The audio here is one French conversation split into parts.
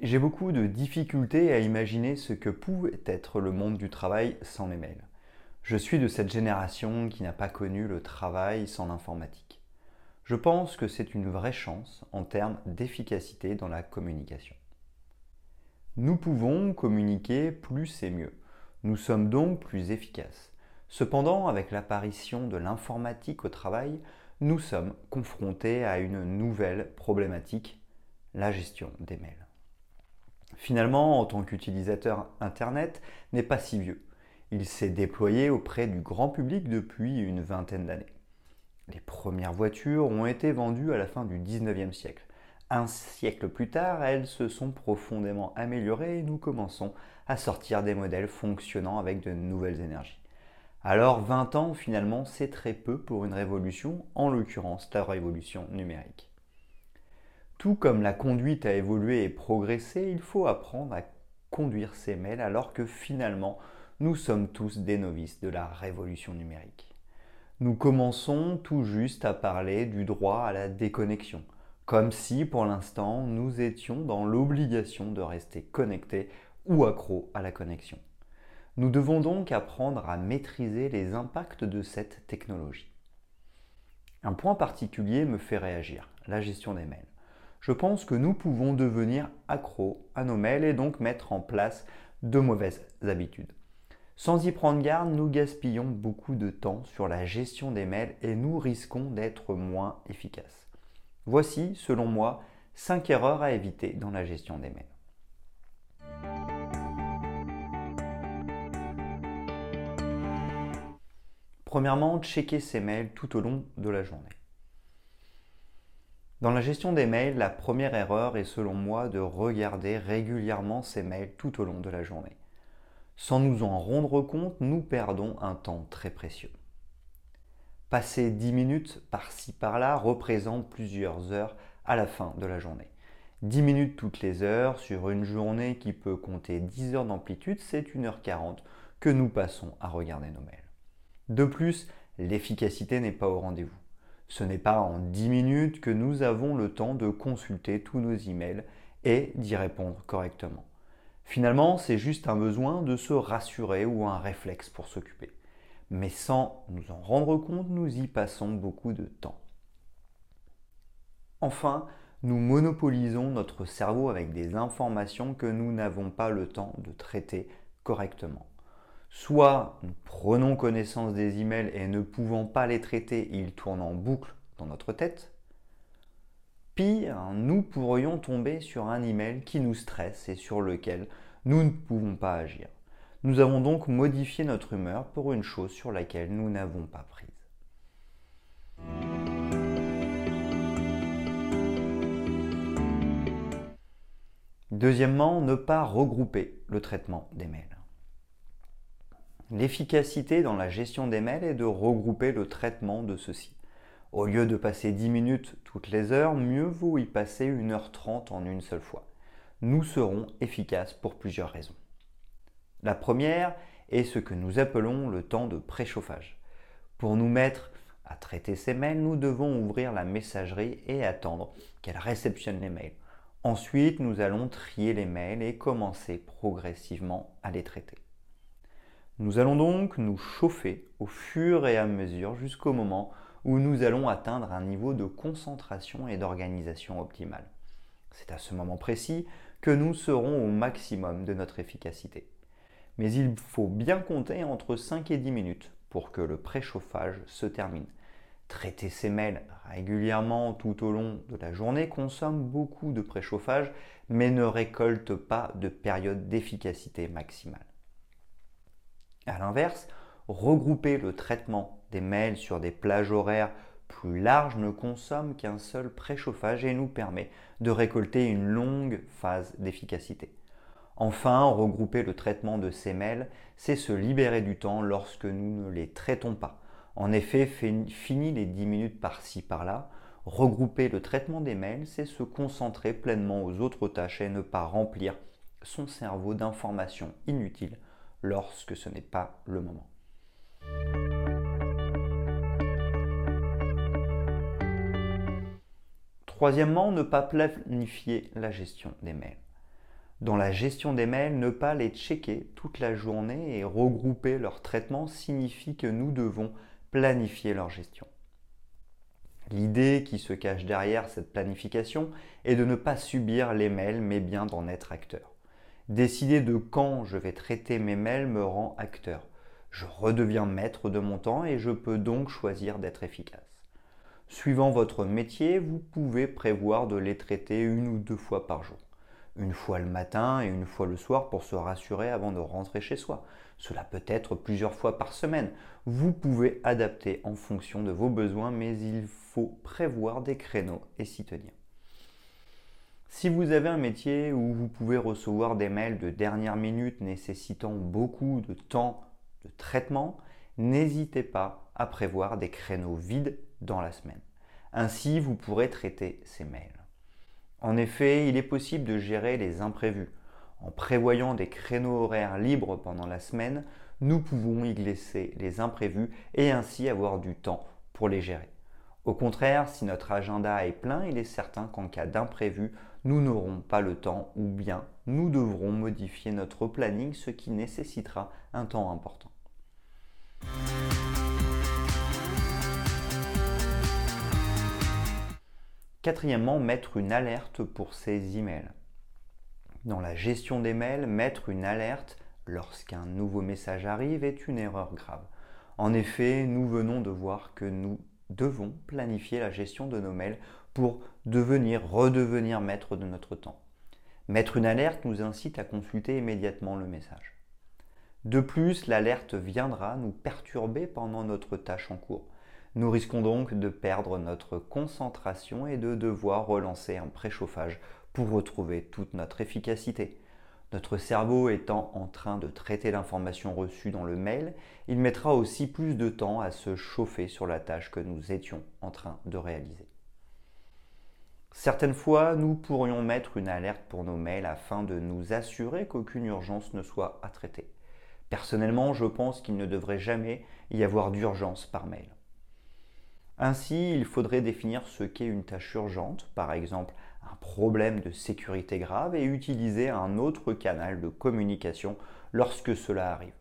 J'ai beaucoup de difficultés à imaginer ce que pouvait être le monde du travail sans les mails. Je suis de cette génération qui n'a pas connu le travail sans l'informatique. Je pense que c'est une vraie chance en termes d'efficacité dans la communication. Nous pouvons communiquer plus et mieux. Nous sommes donc plus efficaces. Cependant, avec l'apparition de l'informatique au travail, nous sommes confrontés à une nouvelle problématique, la gestion des mails finalement, en tant qu'utilisateur Internet, n'est pas si vieux. Il s'est déployé auprès du grand public depuis une vingtaine d'années. Les premières voitures ont été vendues à la fin du 19e siècle. Un siècle plus tard, elles se sont profondément améliorées et nous commençons à sortir des modèles fonctionnant avec de nouvelles énergies. Alors 20 ans, finalement, c'est très peu pour une révolution, en l'occurrence la révolution numérique. Tout comme la conduite a évolué et progressé, il faut apprendre à conduire ses mails alors que finalement nous sommes tous des novices de la révolution numérique. Nous commençons tout juste à parler du droit à la déconnexion, comme si pour l'instant nous étions dans l'obligation de rester connectés ou accros à la connexion. Nous devons donc apprendre à maîtriser les impacts de cette technologie. Un point particulier me fait réagir, la gestion des mails je pense que nous pouvons devenir accros à nos mails et donc mettre en place de mauvaises habitudes. Sans y prendre garde, nous gaspillons beaucoup de temps sur la gestion des mails et nous risquons d'être moins efficaces. Voici, selon moi, 5 erreurs à éviter dans la gestion des mails. Premièrement, checker ses mails tout au long de la journée. Dans la gestion des mails, la première erreur est selon moi de regarder régulièrement ces mails tout au long de la journée. Sans nous en rendre compte, nous perdons un temps très précieux. Passer 10 minutes par-ci par-là représente plusieurs heures à la fin de la journée. 10 minutes toutes les heures sur une journée qui peut compter 10 heures d'amplitude, c'est 1h40 que nous passons à regarder nos mails. De plus, l'efficacité n'est pas au rendez-vous. Ce n'est pas en 10 minutes que nous avons le temps de consulter tous nos emails et d'y répondre correctement. Finalement, c'est juste un besoin de se rassurer ou un réflexe pour s'occuper. Mais sans nous en rendre compte, nous y passons beaucoup de temps. Enfin, nous monopolisons notre cerveau avec des informations que nous n'avons pas le temps de traiter correctement. Soit nous prenons connaissance des emails et ne pouvant pas les traiter, ils tournent en boucle dans notre tête. Pire, nous pourrions tomber sur un email qui nous stresse et sur lequel nous ne pouvons pas agir. Nous avons donc modifié notre humeur pour une chose sur laquelle nous n'avons pas prise. Deuxièmement, ne pas regrouper le traitement des mails. L'efficacité dans la gestion des mails est de regrouper le traitement de ceux-ci. Au lieu de passer 10 minutes toutes les heures, mieux vaut y passer 1h30 en une seule fois. Nous serons efficaces pour plusieurs raisons. La première est ce que nous appelons le temps de préchauffage. Pour nous mettre à traiter ces mails, nous devons ouvrir la messagerie et attendre qu'elle réceptionne les mails. Ensuite, nous allons trier les mails et commencer progressivement à les traiter. Nous allons donc nous chauffer au fur et à mesure jusqu'au moment où nous allons atteindre un niveau de concentration et d'organisation optimale. C'est à ce moment précis que nous serons au maximum de notre efficacité. Mais il faut bien compter entre 5 et 10 minutes pour que le préchauffage se termine. Traiter ses mails régulièrement tout au long de la journée consomme beaucoup de préchauffage mais ne récolte pas de période d'efficacité maximale. A l'inverse, regrouper le traitement des mails sur des plages horaires plus larges ne consomme qu'un seul préchauffage et nous permet de récolter une longue phase d'efficacité. Enfin, regrouper le traitement de ces mails, c'est se libérer du temps lorsque nous ne les traitons pas. En effet, fini les 10 minutes par-ci par-là, regrouper le traitement des mails, c'est se concentrer pleinement aux autres tâches et ne pas remplir son cerveau d'informations inutiles lorsque ce n'est pas le moment. Troisièmement, ne pas planifier la gestion des mails. Dans la gestion des mails, ne pas les checker toute la journée et regrouper leur traitement signifie que nous devons planifier leur gestion. L'idée qui se cache derrière cette planification est de ne pas subir les mails mais bien d'en être acteur. Décider de quand je vais traiter mes mails me rend acteur. Je redeviens maître de mon temps et je peux donc choisir d'être efficace. Suivant votre métier, vous pouvez prévoir de les traiter une ou deux fois par jour une fois le matin et une fois le soir pour se rassurer avant de rentrer chez soi. Cela peut être plusieurs fois par semaine. Vous pouvez adapter en fonction de vos besoins, mais il faut prévoir des créneaux et s'y tenir. Si vous avez un métier où vous pouvez recevoir des mails de dernière minute nécessitant beaucoup de temps de traitement, n'hésitez pas à prévoir des créneaux vides dans la semaine. Ainsi, vous pourrez traiter ces mails. En effet, il est possible de gérer les imprévus. En prévoyant des créneaux horaires libres pendant la semaine, nous pouvons y glisser les imprévus et ainsi avoir du temps pour les gérer. Au contraire, si notre agenda est plein, il est certain qu'en cas d'imprévu, nous n'aurons pas le temps ou bien nous devrons modifier notre planning, ce qui nécessitera un temps important. Quatrièmement, mettre une alerte pour ses emails. Dans la gestion des mails, mettre une alerte lorsqu'un nouveau message arrive est une erreur grave. En effet, nous venons de voir que nous devons planifier la gestion de nos mails pour devenir, redevenir maître de notre temps. Mettre une alerte nous incite à consulter immédiatement le message. De plus, l'alerte viendra nous perturber pendant notre tâche en cours. Nous risquons donc de perdre notre concentration et de devoir relancer un préchauffage pour retrouver toute notre efficacité. Notre cerveau étant en train de traiter l'information reçue dans le mail, il mettra aussi plus de temps à se chauffer sur la tâche que nous étions en train de réaliser. Certaines fois, nous pourrions mettre une alerte pour nos mails afin de nous assurer qu'aucune urgence ne soit à traiter. Personnellement, je pense qu'il ne devrait jamais y avoir d'urgence par mail. Ainsi, il faudrait définir ce qu'est une tâche urgente, par exemple un problème de sécurité grave, et utiliser un autre canal de communication lorsque cela arrive.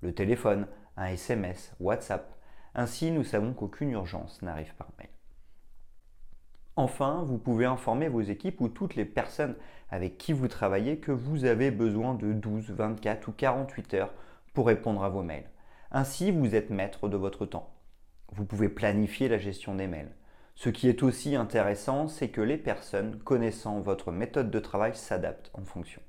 Le téléphone, un SMS, WhatsApp. Ainsi, nous savons qu'aucune urgence n'arrive par mail. Enfin, vous pouvez informer vos équipes ou toutes les personnes avec qui vous travaillez que vous avez besoin de 12, 24 ou 48 heures pour répondre à vos mails. Ainsi, vous êtes maître de votre temps. Vous pouvez planifier la gestion des mails. Ce qui est aussi intéressant, c'est que les personnes connaissant votre méthode de travail s'adaptent en fonction.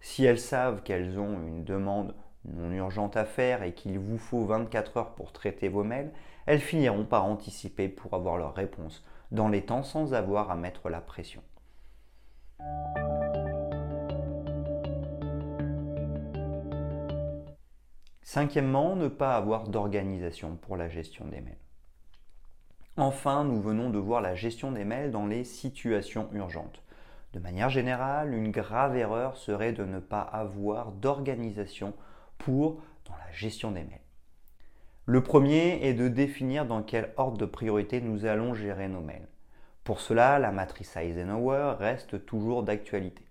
Si elles savent qu'elles ont une demande non urgente à faire et qu'il vous faut 24 heures pour traiter vos mails, elles finiront par anticiper pour avoir leur réponse dans les temps sans avoir à mettre la pression. Cinquièmement, ne pas avoir d'organisation pour la gestion des mails. Enfin, nous venons de voir la gestion des mails dans les situations urgentes. De manière générale, une grave erreur serait de ne pas avoir d'organisation pour dans la gestion des mails. Le premier est de définir dans quel ordre de priorité nous allons gérer nos mails. Pour cela, la matrice Eisenhower reste toujours d'actualité.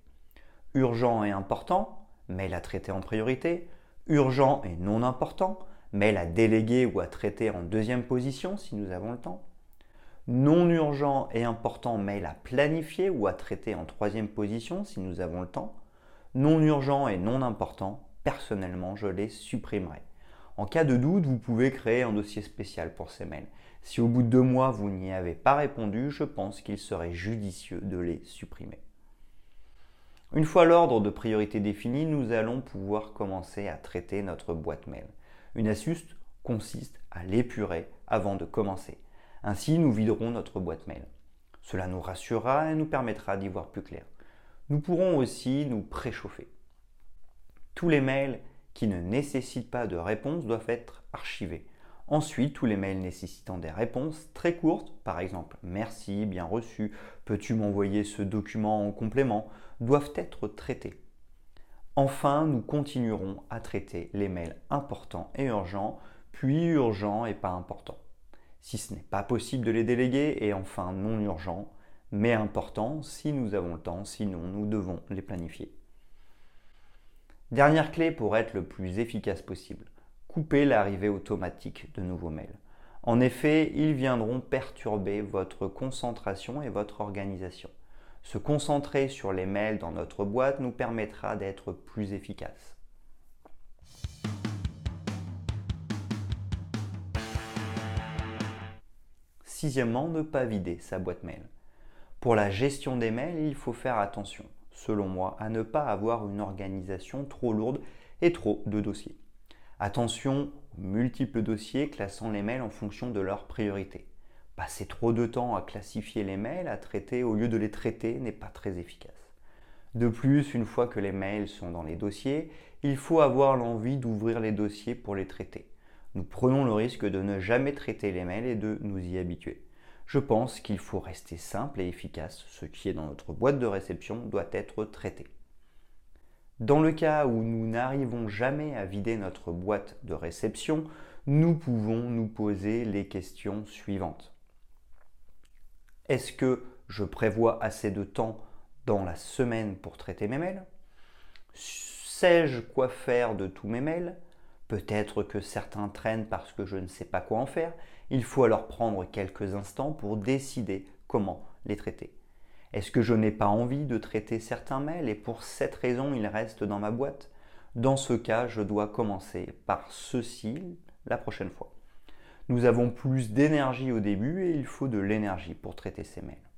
Urgent et important, mail à traiter en priorité urgent et non important, mail à déléguer ou à traiter en deuxième position si nous avons le temps. Non urgent et important, mail à planifier ou à traiter en troisième position si nous avons le temps. Non urgent et non important, personnellement, je les supprimerai. En cas de doute, vous pouvez créer un dossier spécial pour ces mails. Si au bout de deux mois, vous n'y avez pas répondu, je pense qu'il serait judicieux de les supprimer. Une fois l'ordre de priorité défini, nous allons pouvoir commencer à traiter notre boîte mail. Une astuce consiste à l'épurer avant de commencer. Ainsi, nous viderons notre boîte mail. Cela nous rassurera et nous permettra d'y voir plus clair. Nous pourrons aussi nous préchauffer. Tous les mails qui ne nécessitent pas de réponse doivent être archivés. Ensuite, tous les mails nécessitant des réponses très courtes, par exemple merci, bien reçu, peux-tu m'envoyer ce document en complément, doivent être traités. Enfin, nous continuerons à traiter les mails importants et urgents, puis urgents et pas importants. Si ce n'est pas possible de les déléguer, et enfin non urgents, mais importants si nous avons le temps, sinon nous devons les planifier. Dernière clé pour être le plus efficace possible, couper l'arrivée automatique de nouveaux mails. En effet, ils viendront perturber votre concentration et votre organisation. Se concentrer sur les mails dans notre boîte nous permettra d'être plus efficace. Sixièmement, ne pas vider sa boîte mail. Pour la gestion des mails, il faut faire attention, selon moi, à ne pas avoir une organisation trop lourde et trop de dossiers. Attention aux multiples dossiers classant les mails en fonction de leur priorité. Passer trop de temps à classifier les mails, à traiter au lieu de les traiter n'est pas très efficace. De plus, une fois que les mails sont dans les dossiers, il faut avoir l'envie d'ouvrir les dossiers pour les traiter. Nous prenons le risque de ne jamais traiter les mails et de nous y habituer. Je pense qu'il faut rester simple et efficace. Ce qui est dans notre boîte de réception doit être traité. Dans le cas où nous n'arrivons jamais à vider notre boîte de réception, nous pouvons nous poser les questions suivantes. Est-ce que je prévois assez de temps dans la semaine pour traiter mes mails? Sais-je quoi faire de tous mes mails? Peut-être que certains traînent parce que je ne sais pas quoi en faire. Il faut alors prendre quelques instants pour décider comment les traiter. Est-ce que je n'ai pas envie de traiter certains mails et pour cette raison ils restent dans ma boîte? Dans ce cas, je dois commencer par ceci la prochaine fois. Nous avons plus d'énergie au début et il faut de l'énergie pour traiter ces mails.